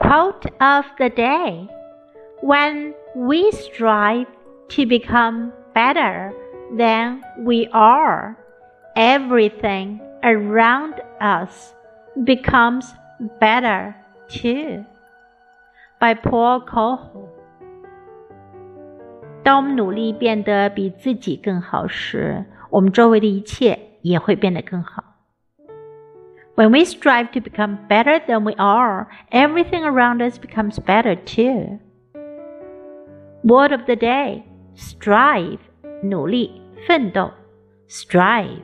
Quote of the day When we strive to become better than we are, everything around us becomes better too. By Paul Coelho. 当我们努力变得比自己更好时，我们周围的一切也会变得更好。 When we strive to become better than we are, everything around us becomes better too. Word of the day: strive, 努力，奋斗，strive.